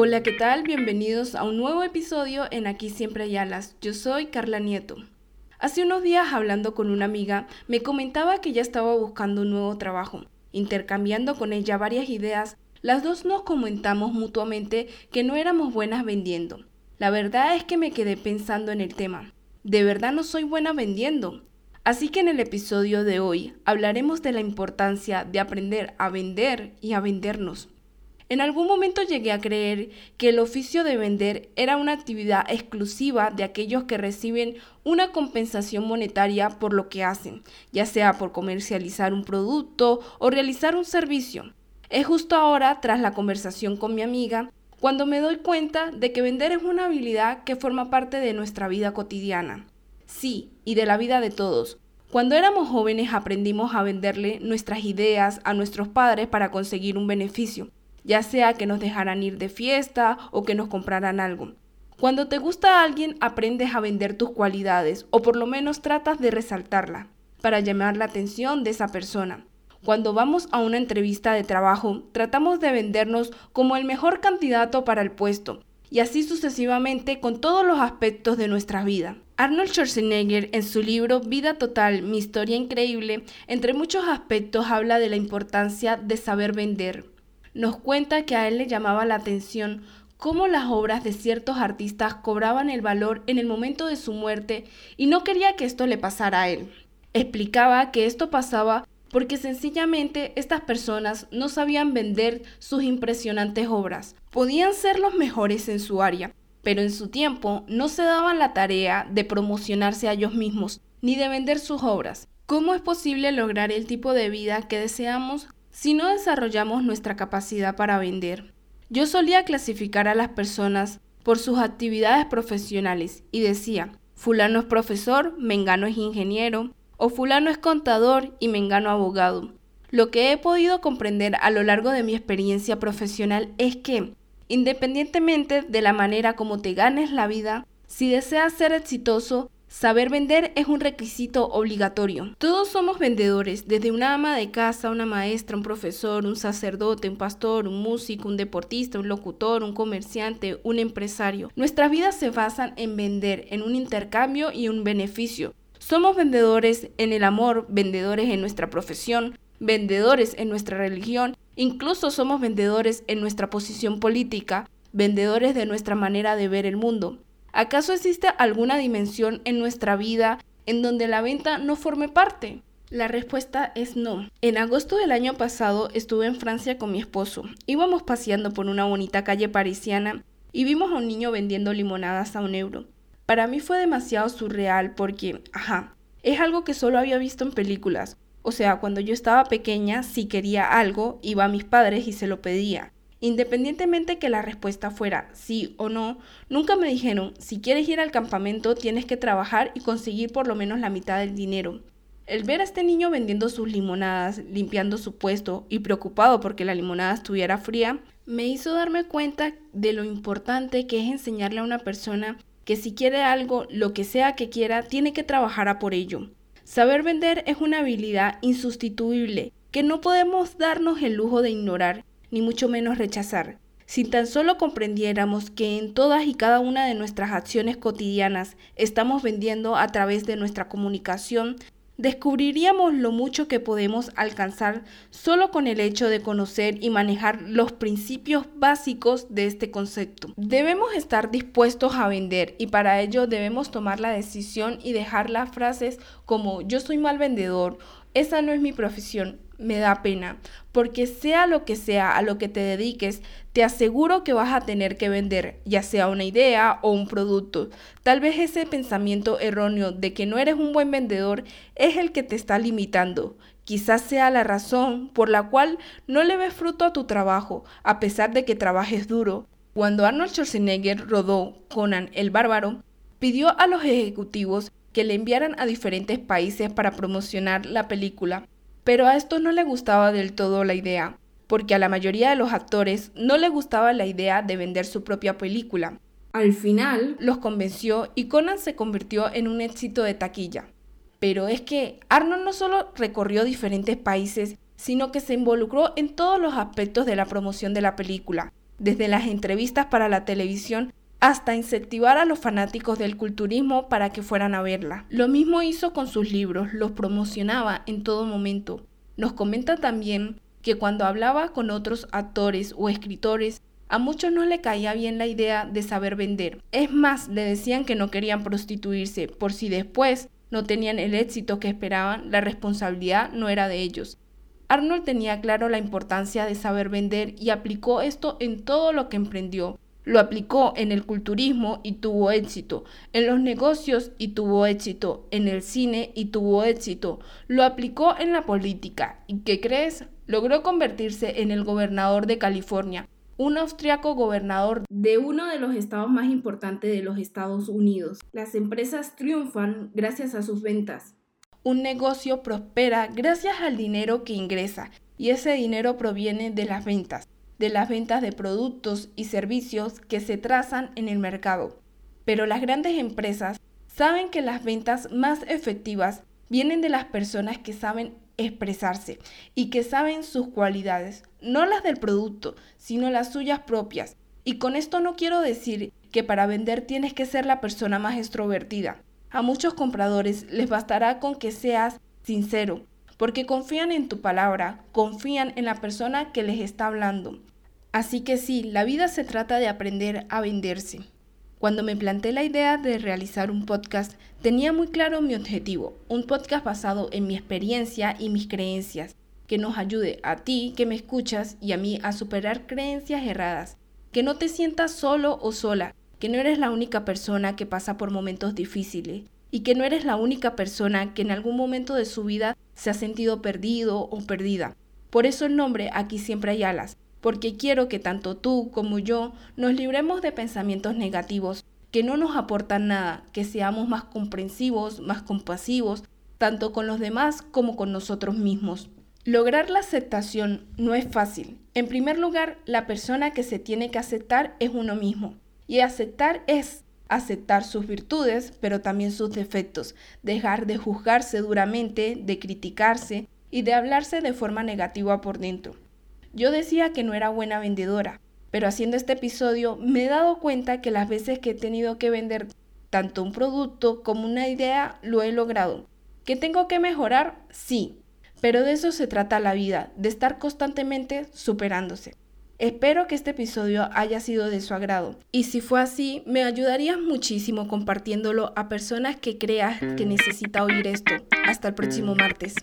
Hola, ¿qué tal? Bienvenidos a un nuevo episodio en Aquí Siempre hay alas. Yo soy Carla Nieto. Hace unos días hablando con una amiga, me comentaba que ya estaba buscando un nuevo trabajo. Intercambiando con ella varias ideas, las dos nos comentamos mutuamente que no éramos buenas vendiendo. La verdad es que me quedé pensando en el tema. De verdad no soy buena vendiendo. Así que en el episodio de hoy hablaremos de la importancia de aprender a vender y a vendernos. En algún momento llegué a creer que el oficio de vender era una actividad exclusiva de aquellos que reciben una compensación monetaria por lo que hacen, ya sea por comercializar un producto o realizar un servicio. Es justo ahora, tras la conversación con mi amiga, cuando me doy cuenta de que vender es una habilidad que forma parte de nuestra vida cotidiana. Sí, y de la vida de todos. Cuando éramos jóvenes aprendimos a venderle nuestras ideas a nuestros padres para conseguir un beneficio ya sea que nos dejaran ir de fiesta o que nos compraran algo. Cuando te gusta a alguien, aprendes a vender tus cualidades o por lo menos tratas de resaltarla para llamar la atención de esa persona. Cuando vamos a una entrevista de trabajo, tratamos de vendernos como el mejor candidato para el puesto, y así sucesivamente con todos los aspectos de nuestra vida. Arnold Schwarzenegger en su libro Vida Total, mi historia increíble, entre muchos aspectos habla de la importancia de saber vender nos cuenta que a él le llamaba la atención cómo las obras de ciertos artistas cobraban el valor en el momento de su muerte y no quería que esto le pasara a él. Explicaba que esto pasaba porque sencillamente estas personas no sabían vender sus impresionantes obras. Podían ser los mejores en su área, pero en su tiempo no se daban la tarea de promocionarse a ellos mismos ni de vender sus obras. ¿Cómo es posible lograr el tipo de vida que deseamos si no desarrollamos nuestra capacidad para vender. Yo solía clasificar a las personas por sus actividades profesionales y decía, fulano es profesor, mengano es ingeniero, o fulano es contador y mengano abogado. Lo que he podido comprender a lo largo de mi experiencia profesional es que, independientemente de la manera como te ganes la vida, si deseas ser exitoso, Saber vender es un requisito obligatorio. Todos somos vendedores, desde una ama de casa, una maestra, un profesor, un sacerdote, un pastor, un músico, un deportista, un locutor, un comerciante, un empresario. Nuestras vidas se basan en vender, en un intercambio y un beneficio. Somos vendedores en el amor, vendedores en nuestra profesión, vendedores en nuestra religión, incluso somos vendedores en nuestra posición política, vendedores de nuestra manera de ver el mundo. ¿Acaso existe alguna dimensión en nuestra vida en donde la venta no forme parte? La respuesta es no. En agosto del año pasado estuve en Francia con mi esposo. Íbamos paseando por una bonita calle parisiana y vimos a un niño vendiendo limonadas a un euro. Para mí fue demasiado surreal porque, ajá, es algo que solo había visto en películas. O sea, cuando yo estaba pequeña, si quería algo, iba a mis padres y se lo pedía. Independientemente que la respuesta fuera sí o no, nunca me dijeron, si quieres ir al campamento tienes que trabajar y conseguir por lo menos la mitad del dinero. El ver a este niño vendiendo sus limonadas, limpiando su puesto y preocupado porque la limonada estuviera fría, me hizo darme cuenta de lo importante que es enseñarle a una persona que si quiere algo, lo que sea que quiera, tiene que trabajar a por ello. Saber vender es una habilidad insustituible que no podemos darnos el lujo de ignorar ni mucho menos rechazar. Si tan solo comprendiéramos que en todas y cada una de nuestras acciones cotidianas estamos vendiendo a través de nuestra comunicación, descubriríamos lo mucho que podemos alcanzar solo con el hecho de conocer y manejar los principios básicos de este concepto. Debemos estar dispuestos a vender y para ello debemos tomar la decisión y dejar las frases como yo soy mal vendedor, esa no es mi profesión, me da pena, porque sea lo que sea a lo que te dediques, te aseguro que vas a tener que vender, ya sea una idea o un producto. Tal vez ese pensamiento erróneo de que no eres un buen vendedor es el que te está limitando. Quizás sea la razón por la cual no le ves fruto a tu trabajo, a pesar de que trabajes duro. Cuando Arnold Schwarzenegger rodó Conan el Bárbaro, pidió a los ejecutivos que le enviaran a diferentes países para promocionar la película pero a esto no le gustaba del todo la idea, porque a la mayoría de los actores no le gustaba la idea de vender su propia película. Al final los convenció y Conan se convirtió en un éxito de taquilla. Pero es que Arnold no solo recorrió diferentes países, sino que se involucró en todos los aspectos de la promoción de la película. desde las entrevistas para la televisión hasta incentivar a los fanáticos del culturismo para que fueran a verla. Lo mismo hizo con sus libros, los promocionaba en todo momento. Nos comenta también que cuando hablaba con otros actores o escritores, a muchos no le caía bien la idea de saber vender. Es más, le decían que no querían prostituirse, por si después no tenían el éxito que esperaban, la responsabilidad no era de ellos. Arnold tenía claro la importancia de saber vender y aplicó esto en todo lo que emprendió. Lo aplicó en el culturismo y tuvo éxito, en los negocios y tuvo éxito, en el cine y tuvo éxito, lo aplicó en la política. ¿Y qué crees? Logró convertirse en el gobernador de California, un austriaco gobernador de uno de los estados más importantes de los Estados Unidos. Las empresas triunfan gracias a sus ventas. Un negocio prospera gracias al dinero que ingresa y ese dinero proviene de las ventas, de las ventas de productos y servicios que se trazan en el mercado. Pero las grandes empresas saben que las ventas más efectivas vienen de las personas que saben expresarse y que saben sus cualidades, no las del producto, sino las suyas propias. Y con esto no quiero decir que para vender tienes que ser la persona más extrovertida. A muchos compradores les bastará con que seas sincero, porque confían en tu palabra, confían en la persona que les está hablando. Así que sí, la vida se trata de aprender a venderse. Cuando me planteé la idea de realizar un podcast, tenía muy claro mi objetivo, un podcast basado en mi experiencia y mis creencias, que nos ayude a ti que me escuchas y a mí a superar creencias erradas, que no te sientas solo o sola, que no eres la única persona que pasa por momentos difíciles y que no eres la única persona que en algún momento de su vida se ha sentido perdido o perdida. Por eso el nombre Aquí siempre hay alas, porque quiero que tanto tú como yo nos libremos de pensamientos negativos que no nos aportan nada, que seamos más comprensivos, más compasivos, tanto con los demás como con nosotros mismos. Lograr la aceptación no es fácil. En primer lugar, la persona que se tiene que aceptar es uno mismo. Y aceptar es aceptar sus virtudes, pero también sus defectos, dejar de juzgarse duramente, de criticarse y de hablarse de forma negativa por dentro. Yo decía que no era buena vendedora, pero haciendo este episodio me he dado cuenta que las veces que he tenido que vender tanto un producto como una idea lo he logrado. ¿Que tengo que mejorar? Sí, pero de eso se trata la vida, de estar constantemente superándose. Espero que este episodio haya sido de su agrado y si fue así, me ayudarías muchísimo compartiéndolo a personas que creas que necesita oír esto. Hasta el próximo martes.